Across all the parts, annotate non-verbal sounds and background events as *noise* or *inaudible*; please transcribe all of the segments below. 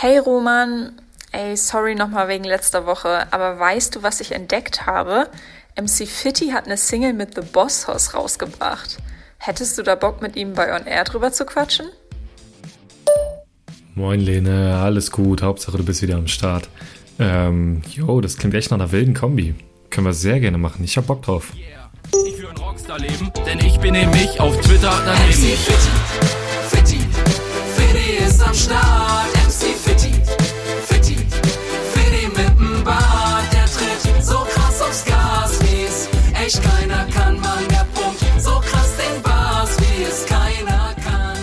Hey Roman, ey, sorry nochmal wegen letzter Woche, aber weißt du, was ich entdeckt habe? MC Fitty hat eine Single mit The Boss Hoss rausgebracht. Hättest du da Bock, mit ihm bei On Air drüber zu quatschen? Moin Lene, alles gut, Hauptsache du bist wieder am Start. Ähm, jo, das klingt echt nach einer wilden Kombi. Können wir sehr gerne machen, ich hab Bock drauf. Ich will ein Rockstar-Leben, denn ich bin nämlich auf Twitter daneben. MC Fitty, Fitty, Fitty ist am Start. Echt keiner kann. Man, der pumpt so krass den Bass, wie es keiner kann.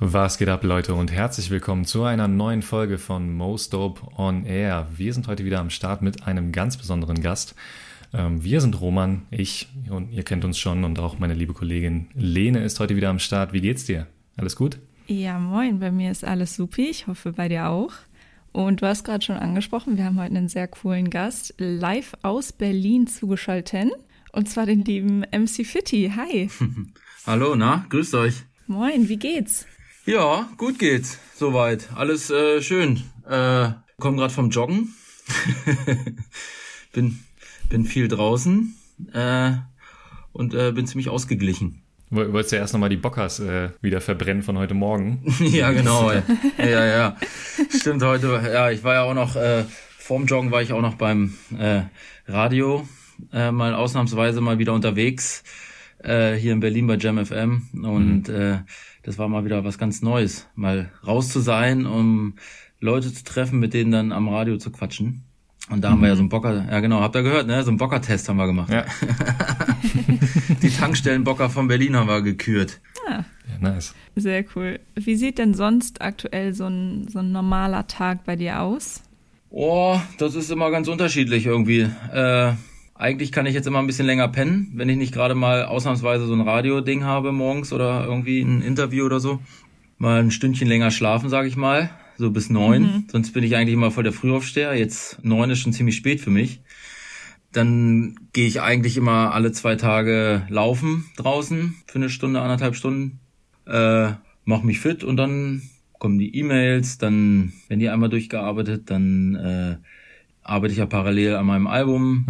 Was geht ab, Leute, und herzlich willkommen zu einer neuen Folge von Most Dope on Air. Wir sind heute wieder am Start mit einem ganz besonderen Gast. Ähm, wir sind Roman, ich, und ihr kennt uns schon, und auch meine liebe Kollegin Lene ist heute wieder am Start. Wie geht's dir? Alles gut? Ja, moin, bei mir ist alles supi. Ich hoffe, bei dir auch. Und du hast gerade schon angesprochen, wir haben heute einen sehr coolen Gast, live aus Berlin zugeschaltet. Und zwar den lieben MC Fitty. Hi. *laughs* Hallo, na, grüßt euch. Moin, wie geht's? Ja, gut geht's. Soweit. Alles äh, schön. Äh, komm gerade vom Joggen. *laughs* bin, bin viel draußen äh, und äh, bin ziemlich ausgeglichen. Woll- Wolltest du erst nochmal die Bockers äh, wieder verbrennen von heute Morgen? *laughs* ja, genau. *laughs* ja, ja, ja. Stimmt heute. Ja, ich war ja auch noch, äh, vorm Joggen war ich auch noch beim äh, Radio, äh, mal ausnahmsweise mal wieder unterwegs, äh, hier in Berlin bei Jam FM. Und äh, das war mal wieder was ganz Neues, mal raus zu sein, um Leute zu treffen, mit denen dann am Radio zu quatschen. Und da haben wir ja so einen Bocker, ja genau, habt ihr gehört, ne? So einen Bocker-Test haben wir gemacht. Ja. *laughs* Die Tankstellenbocker von Berlin haben wir gekürt. ja, nice. Sehr cool. Wie sieht denn sonst aktuell so ein, so ein normaler Tag bei dir aus? Oh, das ist immer ganz unterschiedlich irgendwie. Äh, eigentlich kann ich jetzt immer ein bisschen länger pennen, wenn ich nicht gerade mal ausnahmsweise so ein Radio-Ding habe morgens oder irgendwie ein Interview oder so. Mal ein Stündchen länger schlafen, sage ich mal, so bis neun. Sonst bin ich eigentlich immer voll der Frühaufsteher. Jetzt neun ist schon ziemlich spät für mich. Dann gehe ich eigentlich immer alle zwei Tage laufen draußen für eine Stunde, anderthalb Stunden. Äh, mach mich fit und dann kommen die E-Mails, dann, wenn die einmal durchgearbeitet, dann äh, arbeite ich ja parallel an meinem Album.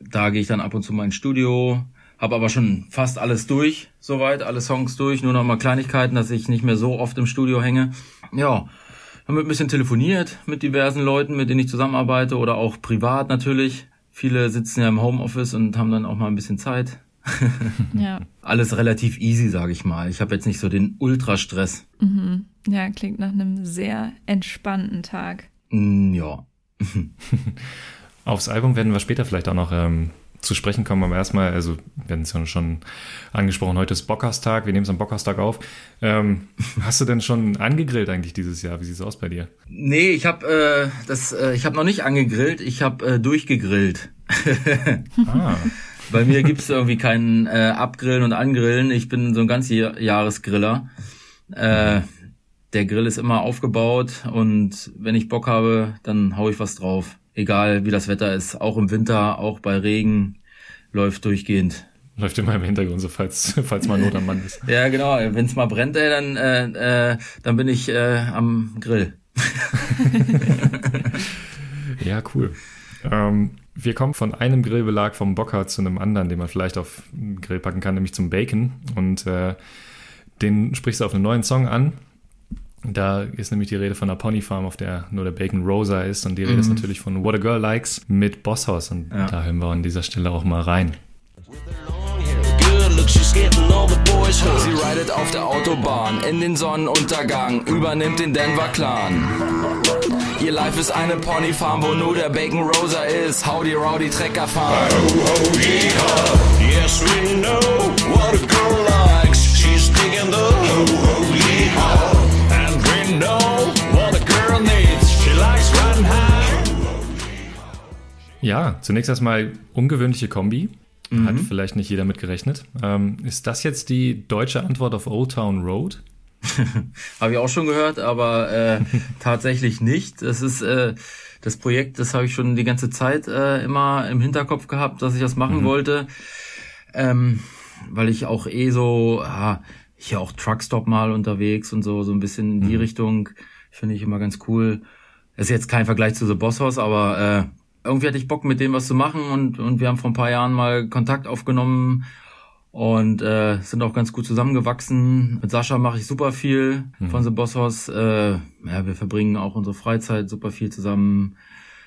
Da gehe ich dann ab und zu mal ins Studio, habe aber schon fast alles durch, soweit, alle Songs durch, nur noch mal Kleinigkeiten, dass ich nicht mehr so oft im Studio hänge. Ja, haben wir ein bisschen telefoniert mit diversen Leuten, mit denen ich zusammenarbeite oder auch privat natürlich. Viele sitzen ja im Homeoffice und haben dann auch mal ein bisschen Zeit. *laughs* Ja. Alles relativ easy, sage ich mal. Ich habe jetzt nicht so den Ultrastress. Ja, klingt nach einem sehr entspannten Tag. Mm, ja. *laughs* Aufs Album werden wir später vielleicht auch noch ähm, zu sprechen kommen, aber erstmal, also wir hatten es ja schon angesprochen, heute ist Bockerstag, wir nehmen es am Bockerstag auf. Ähm, hast du denn schon angegrillt eigentlich dieses Jahr? Wie sieht's aus bei dir? Nee, ich habe äh, das, äh, ich habe noch nicht angegrillt, ich habe äh, durchgegrillt. *laughs* Ah, Bei mir gibt's irgendwie kein äh, Abgrillen und Angrillen. Ich bin so ein ganz Jahresgriller. Äh, der Grill ist immer aufgebaut und wenn ich Bock habe, dann hau ich was drauf. Egal wie das Wetter ist, auch im Winter, auch bei Regen, läuft durchgehend. läuft immer im Hintergrund, so falls, *laughs* falls mal Not am Mann ist. Ja, genau. Wenn's mal brennt, ey, dann, äh, äh, dann bin ich äh, am Grill. *laughs* Ja, cool. Ähm, wir kommen von einem Grillbelag vom Bocker zu einem anderen, den man vielleicht auf den Grill packen kann, nämlich zum Bacon. Und äh, den sprichst du auf einen neuen Song an. Da ist nämlich die Rede von einer Pony Farm, auf der nur der Bacon Rosa ist. Und die Rede ist natürlich von What a Girl Likes mit Boss House. Und Ja. da hören wir an dieser Stelle auch mal rein. Good look, she's getting all the boys hooked. Sie ridet auf der Autobahn in den Sonnenuntergang, übernimmt den Denver Clan. Ihr Life ist eine Ponyfarm, wo nur der Bacon Rosa ist. Howdy Rowdy Trecker fahren. Yes, we know what a girl likes. She's digging the ho ho Ja, zunächst erstmal ungewöhnliche Kombi. Hat vielleicht nicht jeder mit gerechnet. Ähm, ist das jetzt die deutsche Antwort auf Old Town Road? *laughs* Habe ich auch schon gehört, aber äh, *laughs* tatsächlich nicht. Das ist äh, das Projekt, das habe ich schon die ganze Zeit äh, immer im Hinterkopf gehabt, dass ich das machen wollte, ähm, weil ich auch eh so, ah, ich hier auch Truckstop mal unterwegs und so, so ein bisschen in die Richtung. Finde ich immer ganz cool. Ist jetzt kein Vergleich zu The Boss House, aber äh, irgendwie hatte ich Bock mit dem was zu machen und, und wir haben vor ein paar Jahren mal Kontakt aufgenommen und äh, sind auch ganz gut zusammengewachsen. Mit Sascha mache ich super viel von The Boss House. Äh, ja, wir verbringen auch unsere Freizeit super viel zusammen.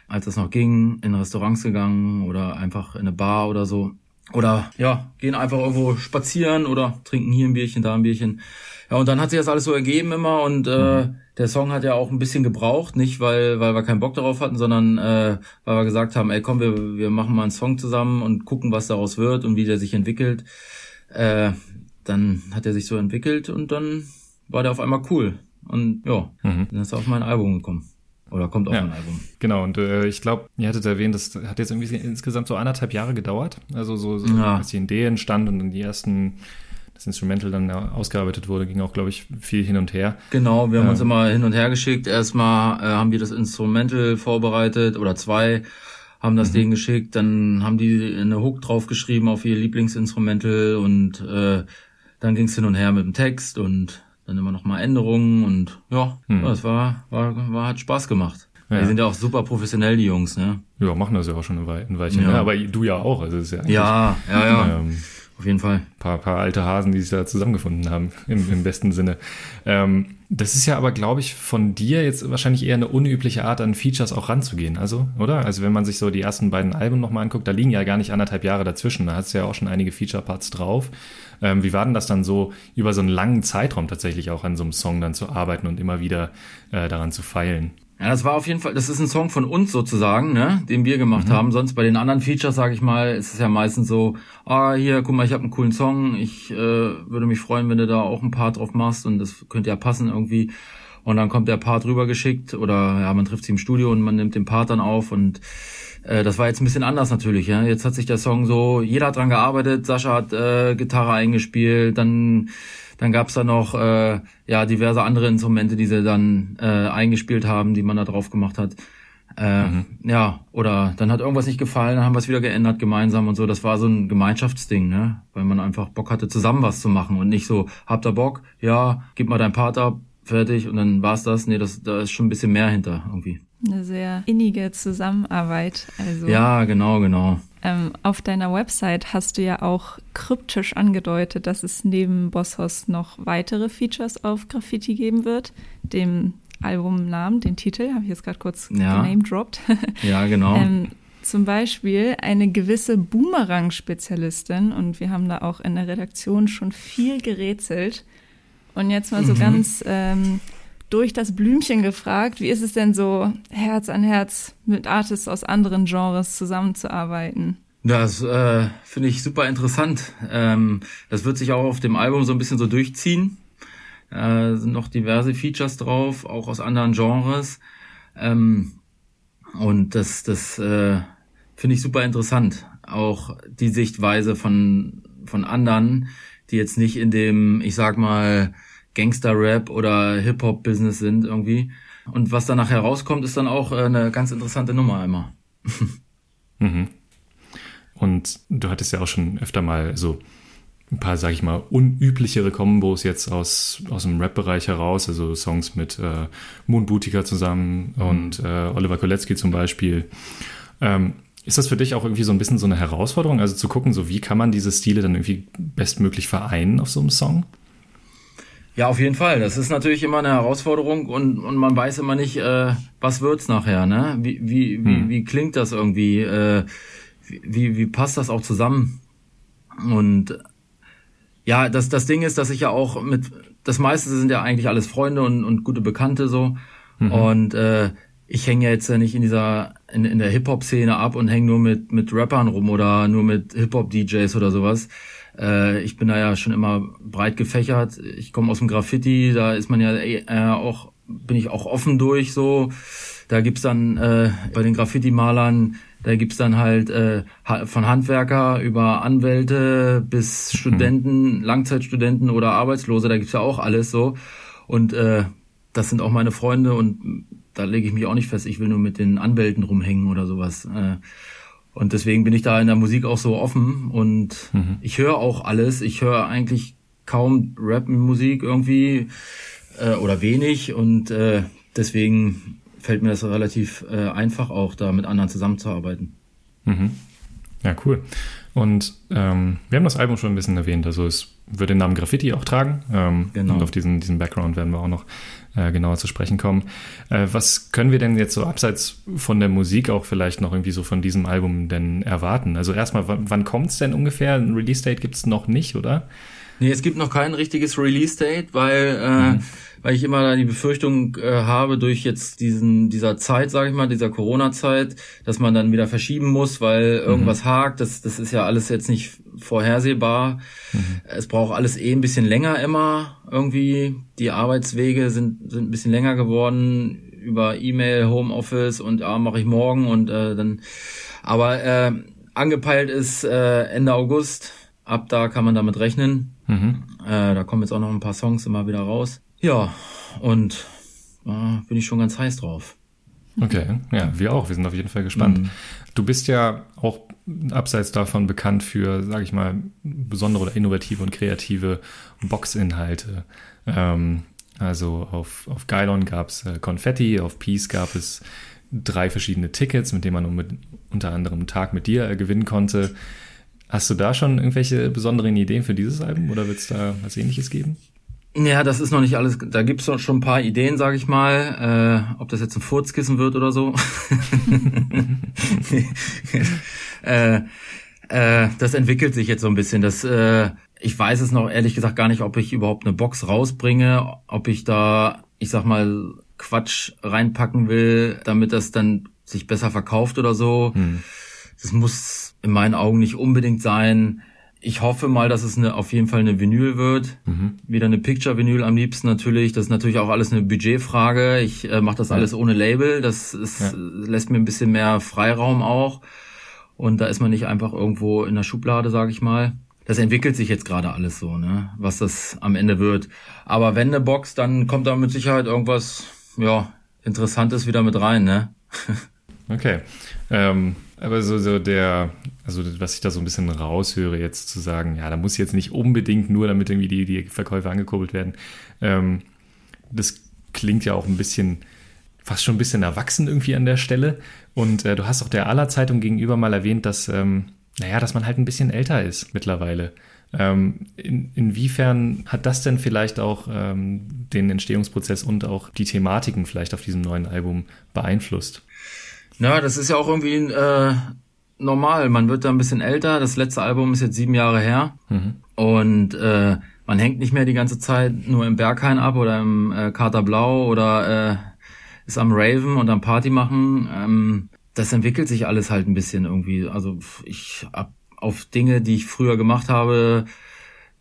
Als es noch ging, in Restaurants gegangen oder einfach in eine Bar oder so. Oder ja, gehen einfach irgendwo spazieren oder trinken hier ein Bierchen, da ein Bierchen. Ja, und dann hat sich das alles so ergeben immer und äh, der Song hat ja auch ein bisschen gebraucht, nicht weil, weil wir keinen Bock darauf hatten, sondern äh, weil wir gesagt haben, ey komm, wir, wir machen mal einen Song zusammen und gucken, was daraus wird und wie der sich entwickelt. Äh, dann hat er sich so entwickelt und dann war der auf einmal cool. Und ja, dann ist er auf mein Album gekommen. Oder kommt auf Ja. mein Album. Genau, und äh, ich glaube, ihr hattet erwähnt, das hat jetzt irgendwie insgesamt so anderthalb Jahre gedauert. Also so, so Ja. als die Idee entstand und dann die ersten, das Instrumental dann ausgearbeitet wurde, ging auch, glaube ich, viel hin und her. Genau, wir haben Ja. uns immer hin und her geschickt. Erstmal äh, haben wir das Instrumental vorbereitet oder zwei haben das denen geschickt, dann haben die eine Hook draufgeschrieben auf ihr Lieblingsinstrumental und äh, dann ging's hin und her mit dem Text und dann immer noch mal Änderungen und ja, ja das war, war, war hat Spaß gemacht. Ja. Die sind ja auch super professionell, die Jungs, ne? Ja, machen das ja auch schon ein, Wei ein Weilchen. Ja. Ne? Aber du ja auch. Also es ist ja eigentlich, Ja, ja, ja, Ähm, auf jeden Fall. paar, paar alte Hasen, die sich da zusammengefunden haben, im, im besten Sinne. Ähm, das ist ja aber, glaube ich, von dir jetzt wahrscheinlich eher eine unübliche Art, an Features auch ranzugehen, also, oder? Also wenn man sich so die ersten beiden Alben nochmal anguckt, da liegen ja gar nicht anderthalb Jahre dazwischen, da hast du ja auch schon einige Feature-Parts drauf. Ähm, wie war denn das dann so, über so einen langen Zeitraum tatsächlich auch an so einem Song dann zu arbeiten und immer wieder äh, daran zu feilen? Ja, das war auf jeden Fall, das ist ein Song von uns sozusagen, ne, den wir gemacht haben. Sonst bei den anderen Features, sage ich mal, ist es ja meistens so, ah, hier, guck mal, ich habe einen coolen Song, ich äh, würde mich freuen, wenn du da auch ein Part drauf machst und das könnte ja passen irgendwie. Und dann kommt der Part rübergeschickt oder ja, man trifft sie im Studio und man nimmt den Part dann auf und äh, das war jetzt ein bisschen anders natürlich, ja. Jetzt hat sich der Song so, jeder hat dran gearbeitet, Sascha hat äh, Gitarre eingespielt, dann dann gab's da noch äh, ja diverse andere Instrumente, die sie dann äh, eingespielt haben, die man da drauf gemacht hat. Äh, Ja, oder dann hat irgendwas nicht gefallen, dann haben wir es wieder geändert gemeinsam und so. Das war so ein Gemeinschaftsding, ne? Weil man einfach Bock hatte, zusammen was zu machen und nicht so, habt ihr Bock? Ja, gib mal dein Part ab, fertig und dann war's das. Nee, das, da ist schon ein bisschen mehr hinter irgendwie. Eine sehr innige Zusammenarbeit. Also Ja, genau, genau. ähm, auf deiner Website hast du ja auch kryptisch angedeutet, dass es neben Bosshaus noch weitere Features auf Graffiti geben wird. Dem Albumnamen, den Titel, habe ich jetzt gerade kurz Ja. genamedroppt. Ja, genau. *laughs* Ähm, zum Beispiel eine gewisse Boomerang-Spezialistin und wir haben da auch in der Redaktion schon viel gerätselt. Und jetzt mal so Mhm. ganz ähm, durch das Blümchen gefragt, wie ist es denn so, Herz an Herz mit Artists aus anderen Genres zusammenzuarbeiten? Das äh, finde ich super interessant. Ähm, das wird sich auch auf dem Album so ein bisschen so durchziehen. Äh, sind noch diverse Features drauf, auch aus anderen Genres. Ähm, und das, das äh, finde ich super interessant. Auch die Sichtweise von, von anderen, die jetzt nicht in dem, ich sag mal, Gangster-Rap oder Hip-Hop-Business sind irgendwie. Und was danach herauskommt, ist dann auch äh, eine ganz interessante Nummer immer. *laughs* Und du hattest ja auch schon öfter mal so ein paar, sag ich mal, unüblichere Kombos jetzt aus, aus dem Rap-Bereich heraus, also Songs mit äh, Moon Boutica zusammen und äh, Oliver Kolecki zum Beispiel. Ähm, ist das für dich auch irgendwie so ein bisschen so eine Herausforderung, also zu gucken, so wie kann man diese Stile dann irgendwie bestmöglich vereinen auf so einem Song? Ja, auf jeden Fall. Das ist natürlich immer eine Herausforderung und, und man weiß immer nicht, äh, was wird's nachher, ne? Wie, wie, wie, wie klingt das irgendwie? Äh, wie, wie passt das auch zusammen? Und ja, das, das Ding ist, dass ich ja auch mit, das meiste sind ja eigentlich alles Freunde und, und gute Bekannte so. Und äh, ich hänge ja jetzt ja nicht in dieser, in, in der Hip-Hop-Szene ab und hänge nur mit, mit Rappern rum oder nur mit Hip-Hop-DJs oder sowas. Äh, ich bin da ja schon immer breit gefächert. Ich komme aus dem Graffiti, da ist man ja äh, auch, bin ich auch offen durch so. Da gibt's dann äh, bei den Graffiti-Malern, da gibt's dann halt äh, von Handwerker über Anwälte bis Studenten, Langzeitstudenten oder Arbeitslose, da gibt's ja auch alles so. Und äh, das sind auch meine Freunde und da lege ich mich auch nicht fest, ich will nur mit den Anwälten rumhängen oder sowas. Äh, und deswegen bin ich da in der Musik auch so offen und ich höre auch alles. Ich höre eigentlich kaum Rap-Musik irgendwie äh, oder wenig und äh, deswegen fällt mir das relativ äh, einfach auch, da mit anderen zusammenzuarbeiten. Ja, cool. Und ähm, wir haben das Album schon ein bisschen erwähnt. Also es wird den Namen Graffiti auch tragen. Ähm, Genau. Und auf diesen, diesen Background werden wir auch noch äh, genauer zu sprechen kommen. Äh, was können wir denn jetzt so abseits von der Musik auch vielleicht noch irgendwie so von diesem Album denn erwarten? Also erstmal, wann, wann kommt es denn ungefähr? Ein Release-Date gibt es noch nicht, oder? Nee, es gibt noch kein richtiges Release-Date, weil, äh, weil ich immer da die Befürchtung äh, habe, durch jetzt diesen, dieser Zeit, sage ich mal, dieser Corona-Zeit, dass man dann wieder verschieben muss, weil irgendwas hakt. Das, das ist ja alles jetzt nicht vorhersehbar. Es braucht alles eh ein bisschen länger immer irgendwie. Die Arbeitswege sind, sind ein bisschen länger geworden über E-Mail, Homeoffice und ja, mache ich morgen und äh, dann. Aber äh, angepeilt ist äh, Ende August. Ab da kann man damit rechnen. Mhm. Äh, da kommen jetzt auch noch ein paar Songs immer wieder raus. Ja, und äh, bin ich schon ganz heiß drauf. Okay, ja, wir auch. Wir sind auf jeden Fall gespannt. Mhm. Du bist ja auch abseits davon bekannt für, sage ich mal, besondere oder innovative und kreative Boxinhalte. Ähm, also auf, auf Gylon gab es äh, Konfetti, auf Peace gab es drei verschiedene Tickets, mit denen man mit, unter anderem einen Tag mit dir äh, gewinnen konnte. Hast du da schon irgendwelche besonderen Ideen für dieses Album oder wird es da was ähnliches geben? Ja, das ist noch nicht alles. Da gibt's doch schon ein paar Ideen, sage ich mal. Äh, ob das jetzt ein Furzkissen wird oder so. *laughs* äh, äh, das entwickelt sich jetzt so ein bisschen. Das, äh, ich weiß es noch ehrlich gesagt gar nicht, ob ich überhaupt eine Box rausbringe, ob ich da, ich sag mal, Quatsch reinpacken will, damit das dann sich besser verkauft oder so. Das muss in meinen Augen nicht unbedingt sein. Ich hoffe mal, dass es eine, auf jeden Fall eine Vinyl wird. Wieder eine Picture-Vinyl am liebsten natürlich. Das ist natürlich auch alles eine Budgetfrage. Ich äh, mache das alles ohne Label. Das ist, Ja. lässt mir ein bisschen mehr Freiraum auch. Und da ist man nicht einfach irgendwo in der Schublade, sage ich mal. Das entwickelt sich jetzt gerade alles so, ne? Was das am Ende wird. Aber wenn eine Box, dann kommt da mit Sicherheit irgendwas, ja, Interessantes wieder mit rein, ne? *laughs* Okay. Ähm, aber so, so der, also was ich da so ein bisschen raushöre, jetzt zu sagen, ja, da muss jetzt nicht unbedingt nur, damit irgendwie die, die Verkäufe angekurbelt werden. Ähm, das klingt ja auch ein bisschen, fast schon ein bisschen erwachsen irgendwie an der Stelle. Und äh, du hast auch der aller Zeitung gegenüber mal erwähnt, dass, ähm, naja, dass man halt ein bisschen älter ist mittlerweile. Ähm, in, inwiefern hat das denn vielleicht auch ähm, den Entstehungsprozess und auch die Thematiken vielleicht auf diesem neuen Album beeinflusst? Ja, das ist ja auch irgendwie äh, normal. Man wird da ein bisschen älter. Das letzte Album ist jetzt sieben Jahre her. Und äh, man hängt nicht mehr die ganze Zeit nur im Berghain ab oder im äh, Kater Blau oder äh, ist am Raven und am Party machen. Ähm, das entwickelt sich alles halt ein bisschen irgendwie. Also ich ab auf Dinge, die ich früher gemacht habe,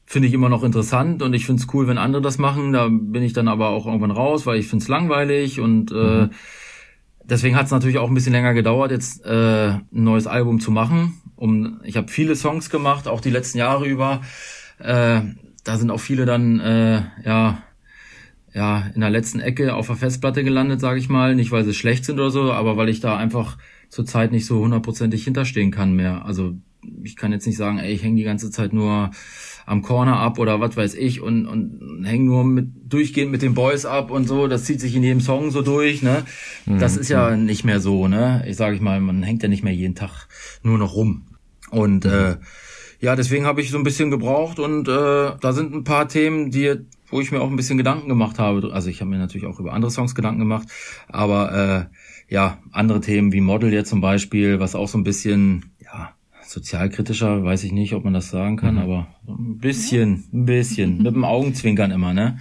finde ich immer noch interessant und ich finde es cool, wenn andere das machen. Da bin ich dann aber auch irgendwann raus, weil ich finde es langweilig und äh, deswegen hat es natürlich auch ein bisschen länger gedauert, jetzt äh, ein neues Album zu machen. Um, ich habe viele Songs gemacht, auch die letzten Jahre über. Äh, da sind auch viele dann äh, ja ja in der letzten Ecke auf der Festplatte gelandet, sage ich mal. Nicht weil sie schlecht sind oder so, aber weil ich da einfach zurzeit nicht so hundertprozentig hinterstehen kann mehr. Also ich kann jetzt nicht sagen, ey, ich hänge die ganze Zeit nur am Corner ab oder was weiß ich und, und hänge nur mit durchgehend mit den Boys ab und so. Das zieht sich in jedem Song so durch, ne? Das ist ja nicht mehr so, ne? Ich sage ich mal, man hängt ja nicht mehr jeden Tag nur noch rum. Und äh, ja, deswegen habe ich so ein bisschen gebraucht und äh, da sind ein paar Themen, die wo ich mir auch ein bisschen Gedanken gemacht habe. Also ich habe mir natürlich auch über andere Songs Gedanken gemacht, aber äh, ja, andere Themen wie Model jetzt zum Beispiel, was auch so ein bisschen, sozialkritischer, weiß ich nicht, ob man das sagen kann, aber so ein bisschen, ein bisschen, mit dem Augenzwinkern immer, ne?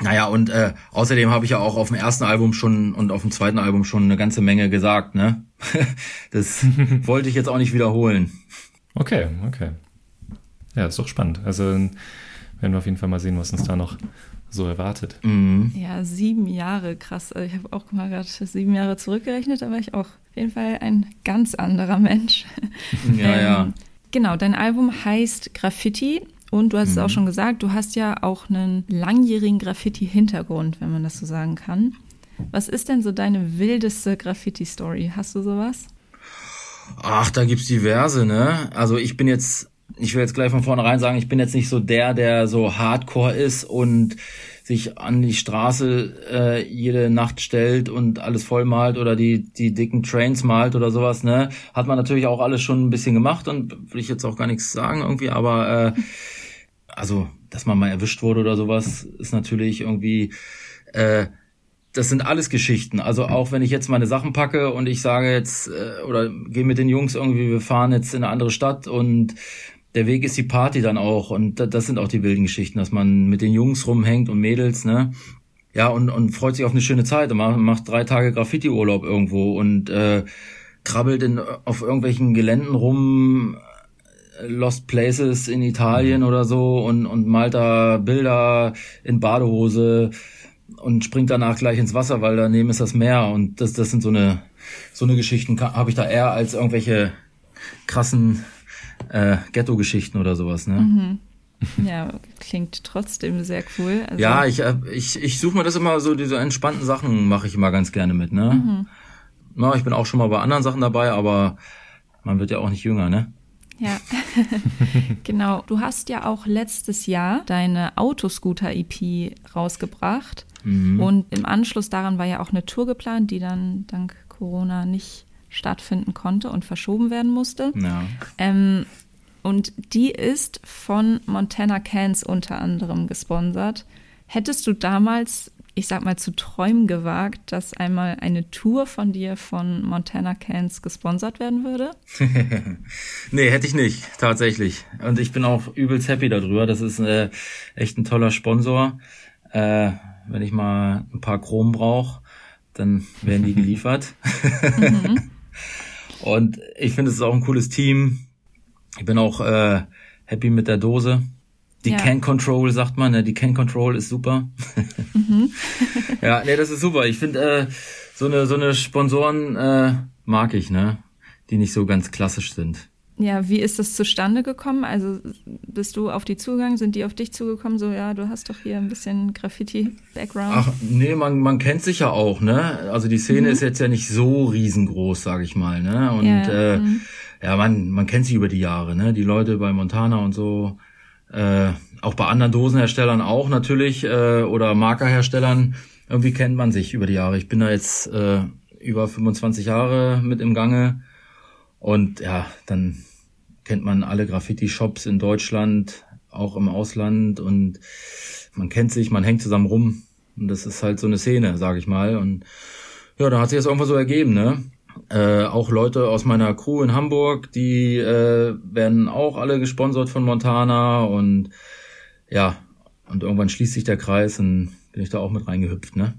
Naja, und äh, außerdem habe ich ja auch auf dem ersten Album schon und auf dem zweiten Album schon eine ganze Menge gesagt, ne? *laughs* das *laughs* wollte ich jetzt auch nicht wiederholen. Okay, okay. Ja, ist doch spannend. Also werden wir auf jeden Fall mal sehen, was uns da noch so erwartet. Ja, sieben Jahre, krass. Also ich habe auch mal gerade sieben Jahre zurückgerechnet, da war ich auch auf jeden Fall ein ganz anderer Mensch. *laughs* Ja, ja. Genau, dein Album heißt Graffiti und du hast es auch schon gesagt, du hast ja auch einen langjährigen Graffiti-Hintergrund, wenn man das so sagen kann. Was ist denn so deine wildeste Graffiti-Story? Hast du sowas? Ach, da gibt's diverse, ne? Also ich bin jetzt ich will jetzt gleich von vornherein sagen, ich bin jetzt nicht so der, der so hardcore ist und sich an die Straße äh, jede Nacht stellt und alles voll malt oder die, die dicken Trains malt oder sowas, ne? Hat man natürlich auch alles schon ein bisschen gemacht und will ich jetzt auch gar nichts sagen irgendwie, aber äh, also, dass man mal erwischt wurde oder sowas, ist natürlich irgendwie äh, das sind alles Geschichten. Also auch wenn ich jetzt meine Sachen packe und ich sage jetzt äh, oder gehe mit den Jungs irgendwie, wir fahren jetzt in eine andere Stadt und der Weg ist die Party dann auch und da- das sind auch die wilden Geschichten, dass man mit den Jungs rumhängt und Mädels, ne? Ja, und, und freut sich auf eine schöne Zeit und macht, macht drei Tage Graffiti-Urlaub irgendwo und äh, krabbelt in, auf irgendwelchen Geländen rum, Lost Places in Italien oder so und, und malt da Bilder in Badehose und springt danach gleich ins Wasser, weil daneben ist das Meer und das, das sind so eine, so eine Geschichten habe ich da eher als irgendwelche krassen äh, Ghetto-Geschichten oder sowas, ne? Ja, klingt trotzdem sehr cool. Also, Ja, ich, äh, ich, ich suche mir das immer so, diese entspannten Sachen mache ich immer ganz gerne mit, ne? Na, ich bin auch schon mal bei anderen Sachen dabei, aber man wird ja auch nicht jünger, ne? Ja, *laughs* genau. Du hast ja auch letztes Jahr deine Autoscooter-EP rausgebracht. Und im Anschluss daran war ja auch eine Tour geplant, die dann dank Corona nicht stattfinden konnte und verschoben werden musste. Ja. Ähm, und die ist von Montana Cans unter anderem gesponsert. Hättest du damals, ich sag mal, zu träumen gewagt, dass einmal eine Tour von dir von Montana Cans gesponsert werden würde? *laughs* Nee, hätte ich nicht, tatsächlich. Und ich bin auch übelst happy darüber. Das ist äh, echt ein toller Sponsor. Äh, wenn ich mal ein paar Chrom brauche, dann werden die *laughs* geliefert. Und ich finde, es ist auch ein cooles Team. Ich bin auch äh, happy mit der Dose. Die Ja. Can Control, sagt man, ne? die Can Control ist super. *laughs* ja, nee, das ist super. Ich finde, äh, so eine so eine Sponsoren äh, mag ich, ne? Die nicht so ganz klassisch sind. Ja, wie ist das zustande gekommen? Also bist du auf die zugegangen? Sind die auf dich zugekommen? So, ja, du hast doch hier ein bisschen Graffiti-Background. Ach, nee, man, man kennt sich ja auch, ne? Also die Szene ist jetzt ja nicht so riesengroß, sag ich mal, ne? Und Ja, äh, ja, man, man kennt sich über die Jahre, ne? Die Leute bei Montana und so, äh, auch bei anderen Dosenherstellern auch natürlich, äh, oder Markerherstellern, irgendwie kennt man sich über die Jahre. Ich bin da jetzt äh, über 25 Jahre mit im Gange und ja, dann kennt man alle Graffiti-Shops in Deutschland, auch im Ausland und man kennt sich, man hängt zusammen rum und das ist halt so eine Szene, sag ich mal. Und ja, da hat sich das irgendwann so ergeben, ne? Äh, auch Leute aus meiner Crew in Hamburg, die äh, werden auch alle gesponsert von Montana und ja, und irgendwann schließt sich der Kreis und bin ich da auch mit reingehüpft, ne?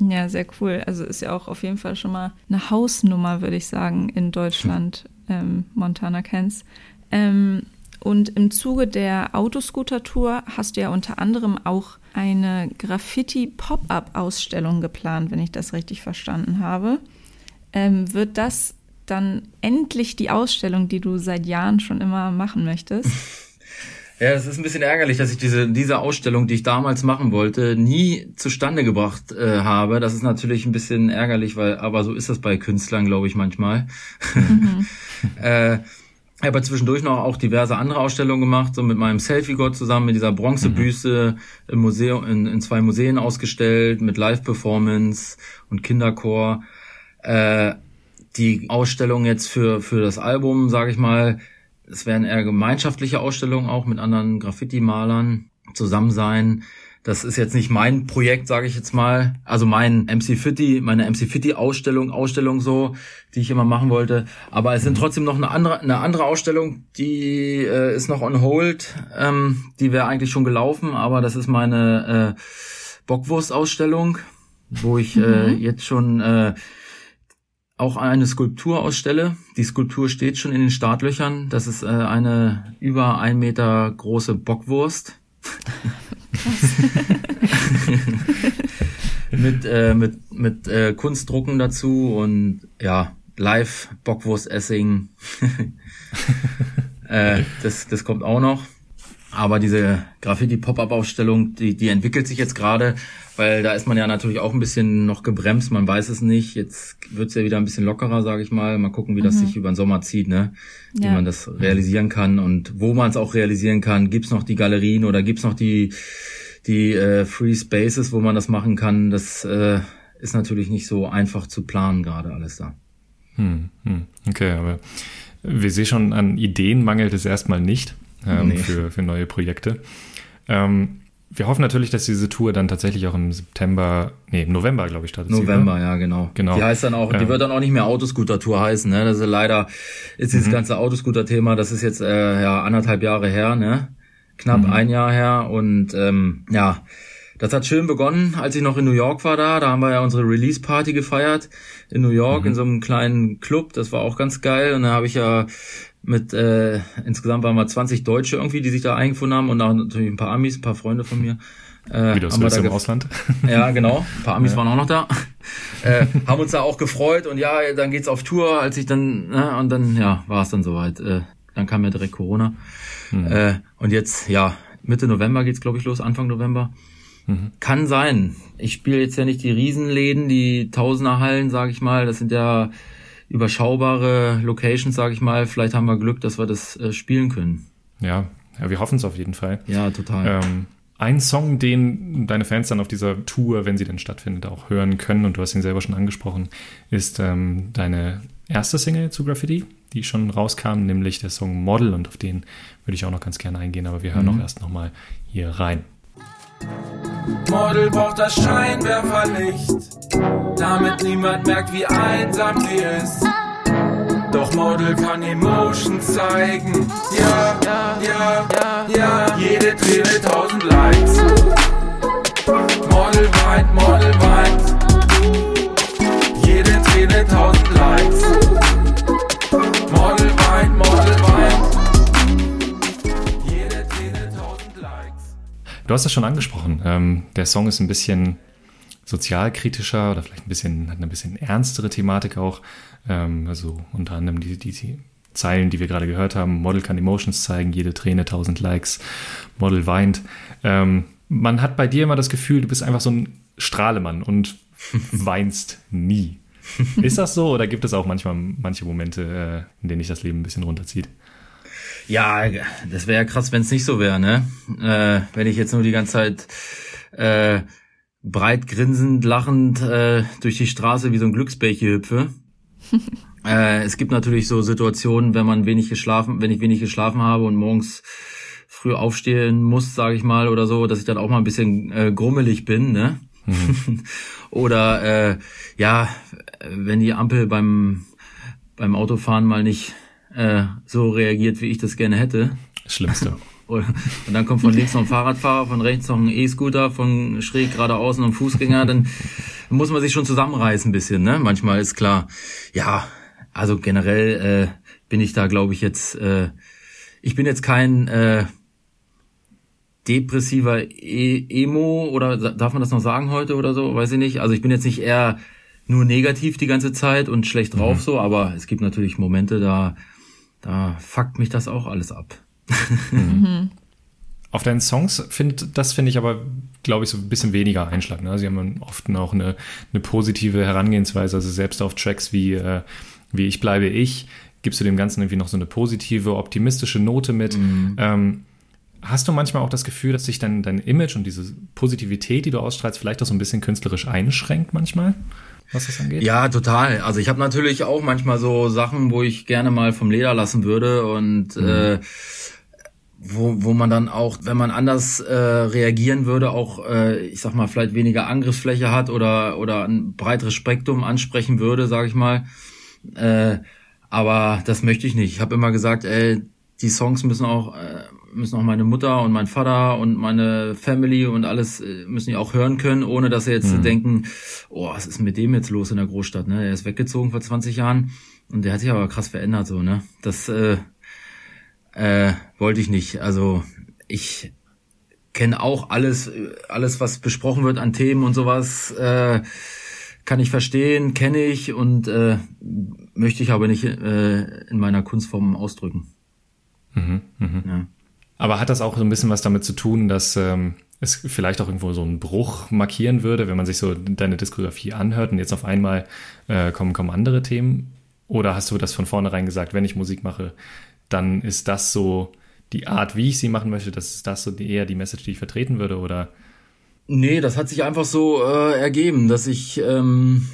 Ja, sehr cool. Also ist ja auch auf jeden Fall schon mal eine Hausnummer, würde ich sagen, in Deutschland, ähm, Montana Cans. Ähm, und im Zuge der Autoscooter-Tour hast du ja unter anderem auch eine Graffiti-Pop-Up-Ausstellung geplant, wenn ich das richtig verstanden habe. Ähm, wird das dann endlich die Ausstellung, die du seit Jahren schon immer machen möchtest? *laughs* Ja, es ist ein bisschen ärgerlich, dass ich diese, diese Ausstellung, die ich damals machen wollte, nie zustande gebracht äh, habe. Das ist natürlich ein bisschen ärgerlich, weil, aber so ist das bei Künstlern, glaube ich, manchmal. *laughs* äh, ich habe zwischendurch noch auch diverse andere Ausstellungen gemacht, so mit meinem Selfie-Gott zusammen, mit dieser Bronzebüste im Museum, in, in zwei Museen ausgestellt, mit Live-Performance und Kinderchor. Äh, die Ausstellung jetzt für, für das Album, sage ich mal, es werden eher gemeinschaftliche Ausstellungen auch mit anderen Graffiti-Malern zusammen sein. Das ist jetzt nicht mein Projekt, sage ich jetzt mal. Also mein MC Fitty, meine MC Fitty Ausstellung, Ausstellung so, die ich immer machen wollte. Aber es sind trotzdem noch eine andere, eine andere Ausstellung, die äh, ist noch on hold. Ähm, die wäre eigentlich schon gelaufen, aber das ist meine äh, Bockwurst-Ausstellung, wo ich äh, jetzt schon äh, auch eine Skulptur ausstelle. Die Skulptur steht schon in den Startlöchern. Das ist äh, eine über ein Meter große Bockwurst. *laughs* mit äh, mit mit äh, Kunstdrucken dazu und ja live Bockwurst Essing. *laughs* äh, das das kommt auch noch. Aber diese Graffiti-Pop-Up-Aufstellung, die, die entwickelt sich jetzt gerade, weil da ist man ja natürlich auch ein bisschen noch gebremst, man weiß es nicht. Jetzt wird's ja wieder ein bisschen lockerer, sage ich mal. Mal gucken, wie das sich über den Sommer zieht, ne? Wie Ja. man das realisieren kann und wo man es auch realisieren kann. Gibt's noch die Galerien oder gibt's noch die, die äh, Free Spaces, wo man das machen kann? Das äh, ist natürlich nicht so einfach zu planen gerade alles da. Hm, hm. Okay, aber wir sehen schon, an Ideen mangelt es erstmal nicht ähm, Nee. für, für neue Projekte. Ähm, wir hoffen natürlich, dass diese Tour dann tatsächlich auch im September, nee, im November, glaube ich, startet sie, November, ja, genau. Genau. Die heißt dann auch, die Ja. wird dann auch nicht mehr Autoscooter-Tour heißen, ne? Das ist leider, ist Mhm. dieses ganze Autoscooter-Thema, das ist jetzt äh, ja anderthalb Jahre her, ne? Knapp Mhm. ein Jahr her und ähm, ja, das hat schön begonnen, als ich noch in New York war da. Da haben wir ja unsere Release-Party gefeiert in New York Mhm. in so einem kleinen Club. Das war auch ganz geil. Und da habe ich ja mit äh, insgesamt waren wir 20 Deutsche irgendwie, die sich da eingefunden haben und auch natürlich ein paar Amis, ein paar Freunde von mir. Äh, Wie das haben wir da im Ausland. *laughs* ja, genau. Ein paar Amis waren auch noch da. Äh, haben uns da auch gefreut und ja, dann geht's auf Tour, als ich dann, ne, und dann, ja, war es dann soweit. Äh, dann kam ja direkt Corona. Äh, und jetzt, ja, Mitte November geht's, glaube ich, los, Anfang November. Kann sein. Ich spiele jetzt ja nicht die Riesenläden, die Tausenderhallen, sage ich mal. Das sind ja überschaubare Locations, sage ich mal. Vielleicht haben wir Glück, dass wir das äh, spielen können. Ja, ja wir hoffen es auf jeden Fall. Ja, total. Ähm, ein Song, den deine Fans dann auf dieser Tour, wenn sie denn stattfindet, auch hören können, und du hast ihn selber schon angesprochen, ist ähm, deine erste Single zu Graffiti, die schon rauskam, nämlich der Song Model, und auf den würde ich auch noch ganz gerne eingehen, aber wir hören auch erst nochmal hier rein. Model braucht das Scheinwerferlicht, damit niemand merkt, wie einsam sie ist. Doch Model kann Emotion zeigen. Ja, ja, ja, ja, jede Träne tausend Likes. Model weint, Model weint. Jede Träne tausend Likes. Du hast es schon angesprochen. Ähm, der Song ist ein bisschen sozialkritischer oder vielleicht ein bisschen, hat eine bisschen ernstere Thematik auch. Ähm, also unter anderem die, die, die Zeilen, die wir gerade gehört haben. Model kann Emotions zeigen, jede Träne, tausend Likes. Model weint. Ähm, man hat bei dir immer das Gefühl, du bist einfach so ein Strahlemann und *laughs* weinst nie. Ist das so oder gibt es auch manchmal manche Momente, äh, in denen dich das Leben ein bisschen runterzieht? Ja, das wäre ja krass, wenn es nicht so wäre, ne? Äh, wenn ich jetzt nur die ganze Zeit äh, breit grinsend, lachend äh, durch die Straße wie so ein Glücksbärchen hüpfe. *laughs* äh, es gibt natürlich so Situationen, wenn man wenig geschlafen, wenn ich wenig geschlafen habe und morgens früh aufstehen muss, sage ich mal, oder so, dass ich dann auch mal ein bisschen äh, grummelig bin, ne? *laughs* oder äh, ja, wenn die Ampel beim beim Autofahren mal nicht äh, so reagiert, wie ich das gerne hätte. Schlimmste. *laughs* Und dann kommt von links noch ein Fahrradfahrer, von rechts noch ein E-Scooter, von schräg geradeaus noch ein Fußgänger, dann muss man sich schon zusammenreißen ein bisschen, ne? Manchmal ist klar. Ja, also generell äh, bin ich da, glaube ich, jetzt, äh, ich bin jetzt kein äh, depressiver e Emo oder darf man das noch sagen heute oder so, weiß ich nicht. Also ich bin jetzt nicht eher nur negativ die ganze Zeit und schlecht drauf so, aber es gibt natürlich Momente, da, da fuckt mich das auch alles ab. Auf deinen Songs find, das finde ich aber, glaube ich, so ein bisschen weniger Einschlag. Ne? Sie haben oft auch eine, eine positive Herangehensweise. Also selbst auf Tracks wie, äh, wie Ich bleibe ich, gibst du dem Ganzen irgendwie noch so eine positive, optimistische Note mit. Ähm, hast du manchmal auch das Gefühl, dass sich dein, dein Image und diese Positivität, die du ausstrahlst, vielleicht auch so ein bisschen künstlerisch einschränkt manchmal, was das angeht? Ja, total. Also ich habe natürlich auch manchmal so Sachen, wo ich gerne mal vom Leder lassen würde und äh, wo, wo man dann auch, wenn man anders äh, reagieren würde, auch, äh, ich sag mal, vielleicht weniger Angriffsfläche hat oder oder ein breiteres Spektrum ansprechen würde, sage ich mal. Äh, aber das möchte ich nicht. Ich habe immer gesagt, ey, die Songs müssen auch äh, müssen auch meine Mutter und mein Vater und meine Family und alles äh, müssen die auch hören können, ohne dass sie jetzt denken, oh, was ist mit dem jetzt los in der Großstadt, ne? Er ist weggezogen vor 20 Jahren und der hat sich aber krass verändert so, ne? Das äh, äh, wollte ich nicht. Also ich kenne auch alles, alles, was besprochen wird an Themen und sowas, äh, kann ich verstehen, kenne ich und äh, möchte ich aber nicht äh, in meiner Kunstform ausdrücken. Mhm, mhm. Ja. Aber hat das auch so ein bisschen was damit zu tun, dass ähm, es vielleicht auch irgendwo so einen Bruch markieren würde, wenn man sich so deine Diskografie anhört und jetzt auf einmal äh, kommen, kommen andere Themen? Oder hast du das von vornherein gesagt, wenn ich Musik mache, dann ist das so die Art, wie ich sie machen möchte, das ist das so eher die Message, die ich vertreten würde? Oder Nee, das hat sich einfach so äh, ergeben, dass ich ähm,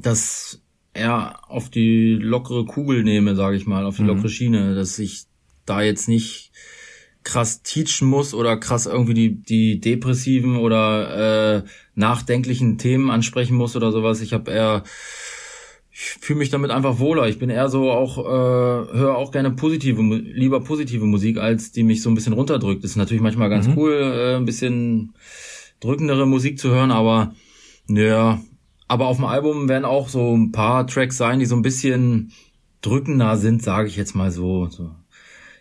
das eher auf die lockere Kugel nehme, sage ich mal, auf die lockere Schiene, dass ich da jetzt nicht krass teachen muss oder krass irgendwie die, die depressiven oder äh, nachdenklichen Themen ansprechen muss oder sowas. Ich habe eher ich fühle mich damit einfach wohler. Ich bin eher so auch, äh, höre auch gerne positive, lieber positive Musik, als die mich so ein bisschen runterdrückt. Das ist natürlich manchmal ganz cool, äh, ein bisschen drückendere Musik zu hören, aber ja, aber auf dem Album werden auch so ein paar Tracks sein, die so ein bisschen drückender sind, sage ich jetzt mal so. so.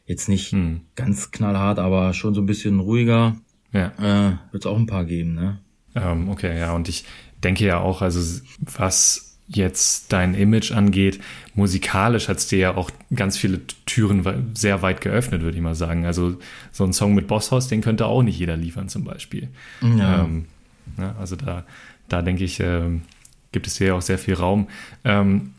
Jetzt nicht Hm. ganz knallhart, aber schon so ein bisschen ruhiger. ja. Äh, Wird es auch ein paar geben, ne? Ähm, okay, ja, und ich denke ja auch, also was jetzt dein Image angeht, musikalisch hat es dir ja auch ganz viele Türen we- sehr weit geöffnet, würde ich mal sagen. Also so ein Song mit Bosshaus, den könnte auch nicht jeder liefern zum Beispiel. Ja. Ähm, ja, also da, da denke ich, ähm, gibt es hier ja auch sehr viel Raum. Ähm,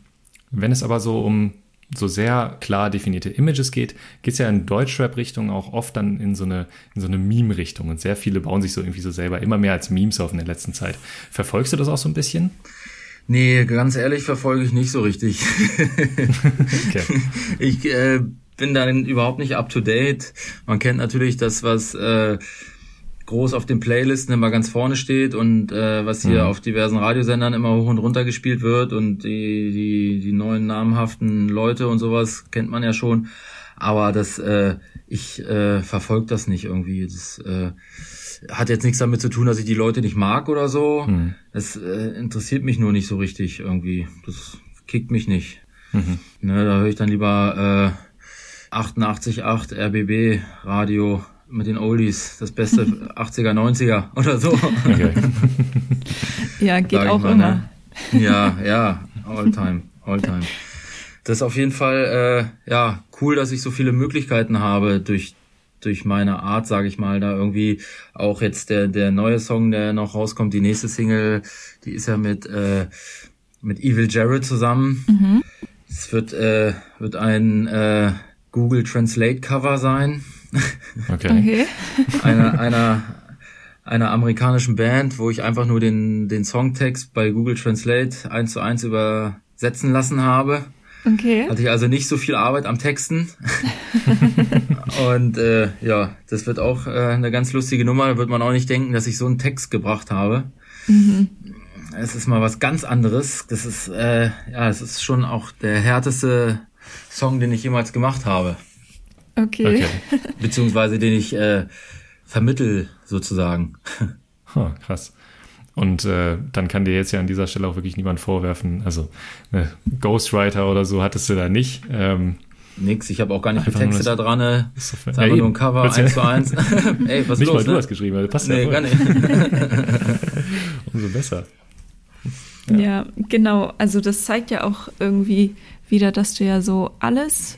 wenn es aber so um so sehr klar definierte Images geht, geht es ja in Deutschrap-Richtung auch oft dann in so eine, in so eine Meme-Richtung. Und sehr viele bauen sich so irgendwie so selber immer mehr als Memes auf in der letzten Zeit. Verfolgst du das auch so ein bisschen? Nee, ganz ehrlich verfolge ich nicht so richtig. *laughs* Okay. *laughs* Ich äh, bin da überhaupt nicht up to date. Man kennt natürlich das, was äh, groß auf den Playlisten immer ganz vorne steht und äh, was hier auf diversen Radiosendern immer hoch und runter gespielt wird und die, die, die neuen namhaften Leute und sowas kennt man ja schon. Aber das, äh, ich äh, verfolge das nicht irgendwie. Das äh, hat jetzt nichts damit zu tun, dass ich die Leute nicht mag oder so. Das äh, interessiert mich nur nicht so richtig irgendwie. Das kickt mich nicht. Ne, da höre ich dann lieber äh, 88.8 RBB Radio mit den Oldies, das beste *laughs* 80er, 90er oder so. Okay. *laughs* Ja, geht auch mal, immer. ne? Ja, ja, all time, all time. Das ist auf jeden Fall äh, ja cool, dass ich so viele Möglichkeiten habe durch durch meine Art, sage ich mal, da irgendwie auch jetzt der der neue Song, der noch rauskommt, die nächste Single, die ist ja mit äh, mit Evil Jared zusammen. Es wird äh, wird ein äh, Google Translate Cover sein Okay. Okay. einer *laughs* einer einer amerikanischen Band, wo ich einfach nur den den Songtext bei Google Translate eins zu eins übersetzen lassen habe. Okay. Hatte ich also nicht so viel Arbeit am Texten. *laughs* Und äh, ja, das wird auch äh, eine ganz lustige Nummer. Da wird man auch nicht denken, dass ich so einen Text gebracht habe. Es ist mal was ganz anderes. Das ist äh, ja, es ist schon auch der härteste Song, den ich jemals gemacht habe, Okay. Okay. beziehungsweise den ich äh, vermittel sozusagen. Huh, krass. Und äh, dann kann dir jetzt ja an dieser Stelle auch wirklich niemand vorwerfen. Also äh, Ghostwriter oder so hattest du da nicht. Ähm, Nix, ich habe auch gar nicht nur getextet da dran. ne? ist so Das ist einfach nur ein Cover, Wird's ja- eins zu eins. *laughs* *laughs* Ey, was ist Nicht los, mal du ne? hast geschrieben, also passt Nee, ja gar nicht. *laughs* Umso besser. Ja. genau. Also das zeigt ja auch irgendwie wieder, dass du ja so alles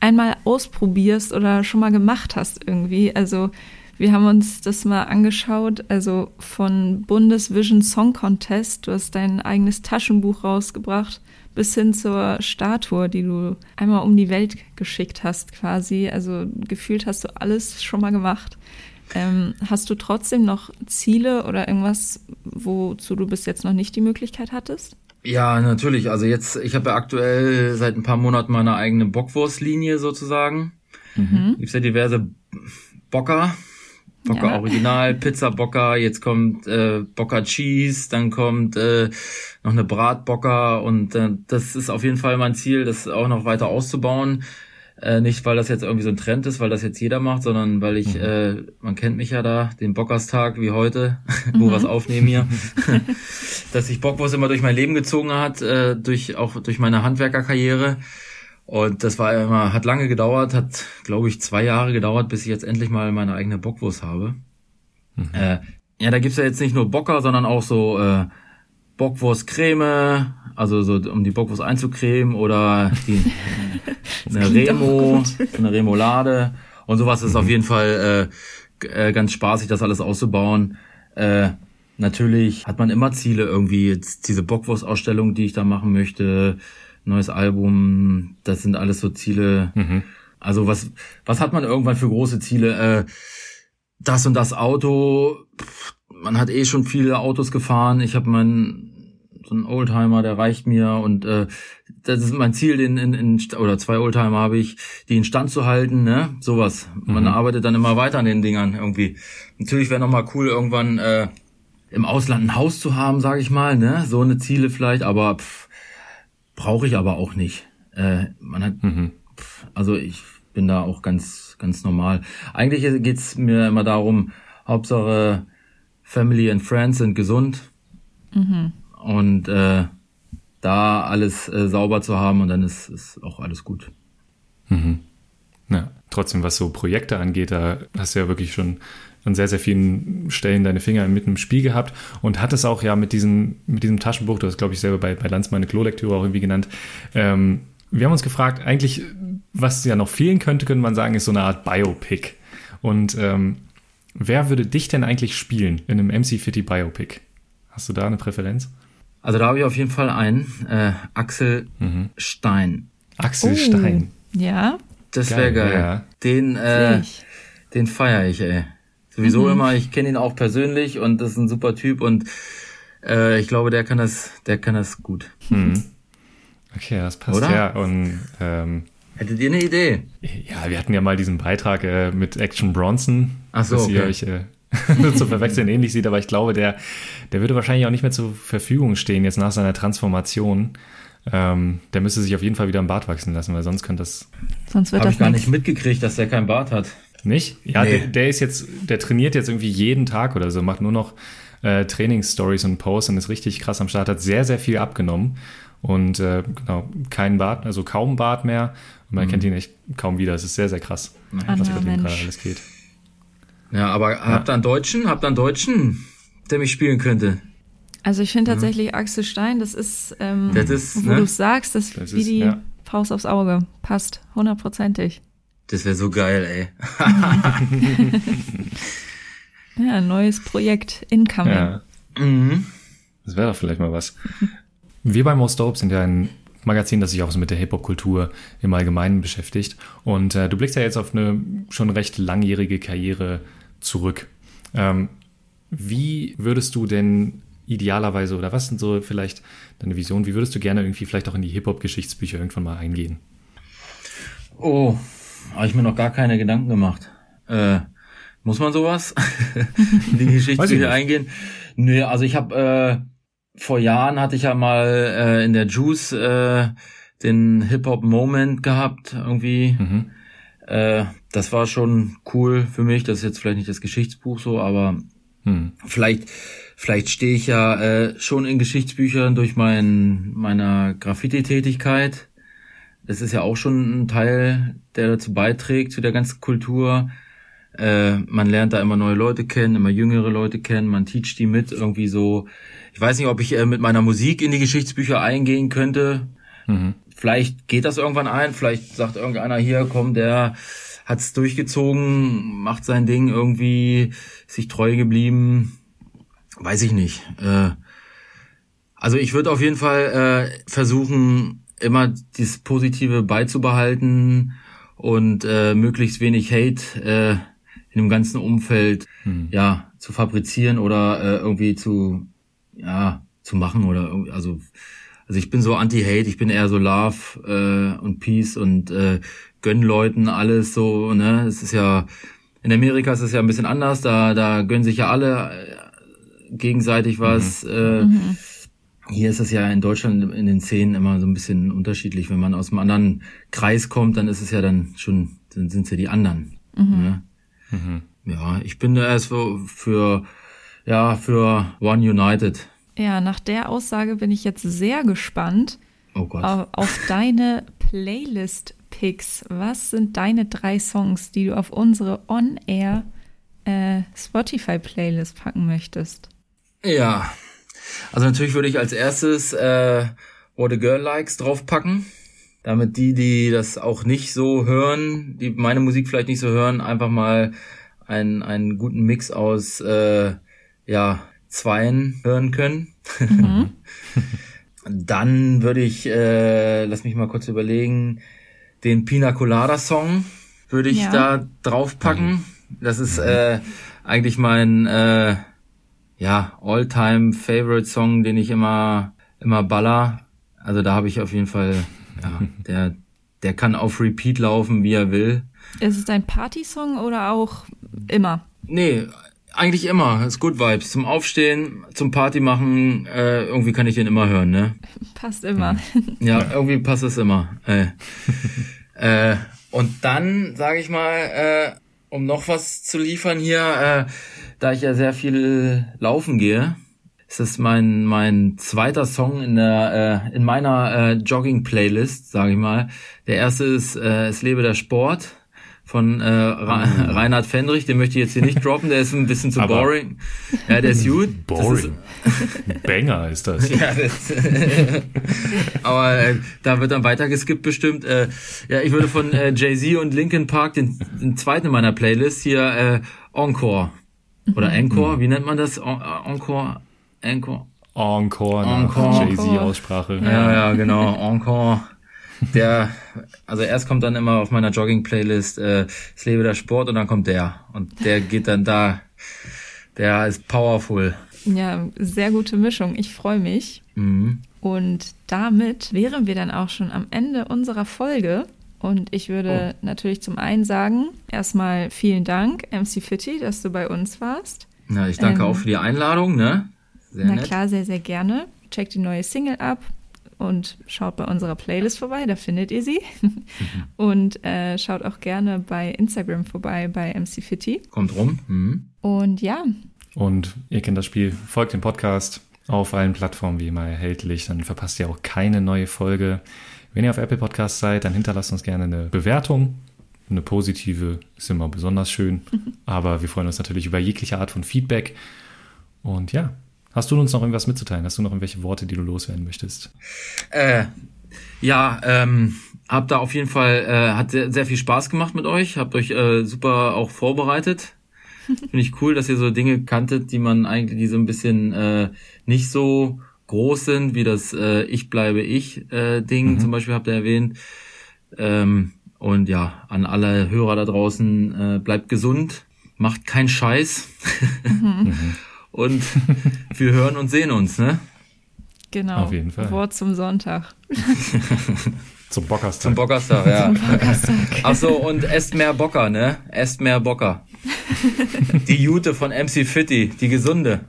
einmal ausprobierst oder schon mal gemacht hast irgendwie. Also wir haben uns das mal angeschaut, also von Bundesvision Song Contest, du hast dein eigenes Taschenbuch rausgebracht, bis hin zur Statue, die du einmal um die Welt geschickt hast quasi. Also gefühlt hast du alles schon mal gemacht. Ähm, hast du trotzdem noch Ziele oder irgendwas, wozu du bis jetzt noch nicht die Möglichkeit hattest? Ja, natürlich. Also jetzt, ich habe ja aktuell seit ein paar Monaten meine eigene Bockwurstlinie sozusagen. Gibt's ja diverse Bocker. Bocker Ja. Original, Pizza Bocker, jetzt kommt äh, Bocker Cheese, dann kommt äh, noch eine Bratbocker und äh, das ist auf jeden Fall mein Ziel, das auch noch weiter auszubauen. Äh, nicht, weil das jetzt irgendwie so ein Trend ist, weil das jetzt jeder macht, sondern weil ich, äh, man kennt mich ja da, den Bockerstag wie heute, *laughs* wo wir was aufnehmen hier, *laughs* *laughs* dass sich Bockwurst immer durch mein Leben gezogen hat, äh, durch auch durch meine Handwerkerkarriere. Und das war immer, hat lange gedauert, hat, glaube ich, zwei Jahre gedauert, bis ich jetzt endlich mal meine eigene Bockwurst habe. Äh, ja, da gibt's ja jetzt nicht nur Bocker, sondern auch so äh, Bockwurstcreme, also so um die Bockwurst einzucremen oder die, *laughs* eine Remo, eine Remoulade Und sowas ist auf jeden Fall äh, äh, ganz spaßig, das alles auszubauen. Äh, natürlich hat man immer Ziele irgendwie. Jetzt diese Bockwurst-Ausstellung, die ich da machen möchte, neues Album, das sind alles so Ziele. Also was, was hat man irgendwann für große Ziele? Äh, das und das Auto, pff, man hat eh schon viele Autos gefahren. Ich habe mein so ein Oldtimer, der reicht mir und äh, das ist mein Ziel, den in, in oder zwei Oldtimer habe ich, die in Stand zu halten, ne? Sowas. Man arbeitet dann immer weiter an den Dingern irgendwie. Natürlich wäre noch mal cool irgendwann äh, im Ausland ein Haus zu haben, sage ich mal, ne? So eine Ziele vielleicht, aber pff, brauche ich aber auch nicht. Äh, man hat, pff, also ich bin da auch ganz ganz normal. Eigentlich geht's mir immer darum, Hauptsache Family and Friends sind gesund und äh, da alles äh, sauber zu haben und dann ist, ist auch alles gut. Ja, trotzdem, was so Projekte angeht, da hast du ja wirklich schon an sehr, sehr vielen Stellen deine Finger mit im Spiel gehabt und hattest auch ja mit diesem, mit diesem Taschenbuch, du hast, glaube ich, selber bei, bei Lanz meine Klolektüre auch irgendwie genannt. Ähm, wir haben uns gefragt, eigentlich, was ja noch fehlen könnte, könnte man sagen, ist so eine Art Biopic. Und ähm, wer würde dich denn eigentlich spielen in einem MC Fitty Biopic? Hast du da eine Präferenz? Also da habe ich auf jeden Fall einen, äh, Axel Stein. Axel Oh. Stein. Ja, Das wäre geil. ja. Den, äh, ich. den feiere ich, ey. Sowieso immer, ich kenne ihn auch persönlich und das ist ein super Typ und äh, ich glaube, der kann das, der kann das gut. Okay, das passt Oder? ja. Und ähm, Hättet ihr eine Idee? Ja, wir hatten ja mal diesen Beitrag äh, mit Action Bronson, Ach so, dass ihr okay. euch äh, *laughs* zu verwechseln ähnlich sieht, aber ich glaube, der, der würde wahrscheinlich auch nicht mehr zur Verfügung stehen jetzt nach seiner Transformation. Ähm, der müsste sich auf jeden Fall wieder im Bart wachsen lassen, weil sonst könnte das Sonst wird Habe das ich gar nicht mitgekriegt, dass der keinen Bart hat. nicht. Ja, Nee. der, der ist jetzt, der trainiert jetzt irgendwie jeden Tag oder so, macht nur noch äh, Trainingsstories und Posts und ist richtig krass am Start, hat sehr, sehr viel abgenommen und äh, genau, kein Bart, also kaum Bart mehr und man kennt ihn echt kaum wieder. Es ist sehr, sehr krass, was bei dem gerade alles geht. Ja, aber habt ihr einen Deutschen? Habt ihr einen Deutschen, der mich spielen könnte? Also ich finde tatsächlich Axel Stein, das ist, ähm, Das ist, wo ne? du es sagst, das, Das wie ist, die ja. Faust aufs Auge. Passt, hundertprozentig. Das wäre so geil, ey. *laughs* Ja, neues Projekt, incoming. Ja. Mhm. Das wäre doch vielleicht mal was. Wir bei Most Dope sind ja ein Magazin, das sich auch so mit der Hip-Hop-Kultur im Allgemeinen beschäftigt. Und äh, du blickst ja jetzt auf eine schon recht langjährige Karriere zurück. Ähm, wie würdest du denn idealerweise, oder was sind so vielleicht deine Vision, wie würdest du gerne irgendwie vielleicht auch in die Hip-Hop-Geschichtsbücher irgendwann mal eingehen? Oh, habe ich mir noch gar keine Gedanken gemacht. Äh, muss man sowas? *laughs* in die Geschichtsbücher eingehen? Nö, also ich habe äh, vor Jahren hatte ich ja mal äh, in der Juice äh, den Hip-Hop-Moment gehabt, irgendwie. Mhm. Äh, das war schon cool für mich. Das ist jetzt vielleicht nicht das Geschichtsbuch so, aber Hm. vielleicht, vielleicht stehe ich ja äh, schon in Geschichtsbüchern durch mein, meiner Graffiti-Tätigkeit. Das ist ja auch schon ein Teil, der dazu beiträgt, zu der ganzen Kultur. Äh, man lernt da immer neue Leute kennen, immer jüngere Leute kennen, man teacht die mit irgendwie so. Ich weiß nicht, ob ich äh, mit meiner Musik in die Geschichtsbücher eingehen könnte. Vielleicht geht das irgendwann ein, vielleicht sagt irgendeiner hier, komm, der hat's durchgezogen, macht sein Ding irgendwie, ist sich treu geblieben. Weiß ich nicht. Äh, also ich würde auf jeden Fall äh, versuchen, immer dieses Positive beizubehalten und äh, möglichst wenig Hate äh, in dem ganzen Umfeld ja zu fabrizieren oder äh, irgendwie zu ja zu machen oder irgendwie, also also ich bin so anti-Hate, ich bin eher so Love äh, und Peace und äh, gönn Leuten alles so, ne? Es ist ja in Amerika ist es ja ein bisschen anders, da da gönnen sich ja alle äh, gegenseitig was. Äh, Hier ist es ja in Deutschland in den Szenen immer so ein bisschen unterschiedlich. Wenn man aus einem anderen Kreis kommt, dann ist es ja dann schon, dann sind es ja die anderen. Ne? Ja, ich bin da erst für, für ja für One United. Ja, nach der Aussage bin ich jetzt sehr gespannt Oh auf, auf deine Playlist-Picks. Was sind deine drei Songs, die du auf unsere On-Air äh, Spotify-Playlist packen möchtest? Ja. Also natürlich würde ich als erstes äh, What a Girl Likes draufpacken. damit die, die das auch nicht so hören, die meine Musik vielleicht nicht so hören, einfach mal einen, einen guten Mix aus äh, ja, Zweien hören können. *laughs* Dann würde ich, äh, lass mich mal kurz überlegen, den Pina Colada Song würde ich Ja. da draufpacken. Das ist äh, eigentlich mein äh, ja All-Time Favorite Song, den ich immer immer baller. Also da habe ich auf jeden Fall, ja, der der kann auf Repeat laufen, wie er will. Ist es ein Partysong oder auch immer? Nee, eigentlich immer. Ist Good Vibes. Zum Aufstehen, zum Party machen, äh, irgendwie kann ich den immer hören, ne? Passt immer. Ja, irgendwie passt es immer. Äh. *laughs* äh, und dann, sage ich mal, äh, um noch was zu liefern hier, äh, da ich ja sehr viel laufen gehe, ist das mein mein zweiter Song in der äh, in meiner äh, Jogging Playlist, sage ich mal. Der erste ist äh, Es lebe der Sport von äh, Ra *laughs* Reinhard Fendrich, den möchte ich jetzt hier nicht droppen, der ist ein bisschen zu Aber- boring. Ja, der ist gut. Boring. Banger ist das. *laughs* ja, das, *laughs* aber äh, da wird dann weiter geskippt bestimmt. Äh, ja, ich würde von äh, Jay-Z und Linkin Park den, den zweiten in meiner Playlist hier äh, Encore. Oder Encore, wie nennt man das? En- äh, Encore? Encore? Encore, nach Encore. Jay-Z-Aussprache. Ja, ja, genau, Encore. Der, also erst kommt dann immer auf meiner Jogging-Playlist äh, Es lebe der Sport und dann kommt der. Und der geht dann da, der ist powerful. Ja, sehr gute Mischung. Ich freue mich. Mhm. Und damit wären wir dann auch schon am Ende unserer Folge. Und ich würde natürlich zum einen sagen, erstmal vielen Dank, MC Fitty, dass du bei uns warst. Ja, ich danke Ähm, auch für die Einladung, ne? Sehr Na nett. klar, sehr, sehr gerne. Checkt die neue Single ab und schaut bei unserer Playlist vorbei, da findet ihr sie. *laughs* und äh, schaut auch gerne bei Instagram vorbei bei MC Fitty. Kommt rum. Mhm. Und ja, Und ihr kennt das Spiel, folgt dem Podcast auf allen Plattformen wie immer erhältlich, dann verpasst ihr auch keine neue Folge. Wenn ihr auf Apple Podcast seid, dann hinterlasst uns gerne eine Bewertung. Eine positive ist immer besonders schön, *laughs* aber wir freuen uns natürlich über jegliche Art von Feedback. Und ja, hast du uns noch irgendwas mitzuteilen? Hast du noch irgendwelche Worte, die du loswerden möchtest? Äh, ja, ähm, hab da auf jeden Fall, äh, hat sehr, sehr viel Spaß gemacht mit euch, habt euch äh, super auch vorbereitet. *laughs* Finde ich cool, dass ihr so Dinge kanntet, die man eigentlich, die so ein bisschen äh, nicht so groß sind, wie das äh, Ich bleibe ich äh, Ding zum Beispiel habt ihr erwähnt. Ähm, und ja, an alle Hörer da draußen, äh, bleibt gesund, macht keinen Scheiß. *laughs* und *laughs* wir hören und sehen uns, ne? genau. Auf jeden Fall. Wort zum Sonntag. *laughs* Zum Bockerstag. Zum Bockerstag, ja. Ach so, und esst mehr Bocker, ne? Esst mehr Bocker. Die Jute von MC Fitty, die gesunde.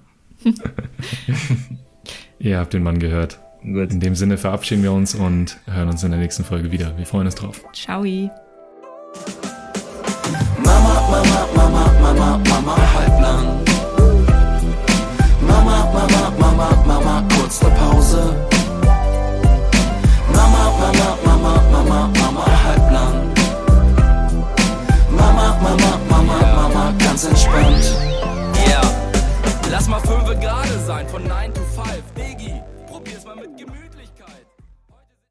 *laughs* Ihr habt den Mann gehört. Gut. In dem Sinne verabschieden wir uns und hören uns in der nächsten Folge wieder. Wir freuen uns drauf. Ciao. Mama, Mama, Mama, Mama, Mama, halblang. Kurz eine Pause. Mama, Mama, Mama, Mama, Mama, halblang. Mama, Mama, Mama, Mama, ganz entspannt. Yeah. Lass mal fünf gerade sein von 9 to 5. Digi,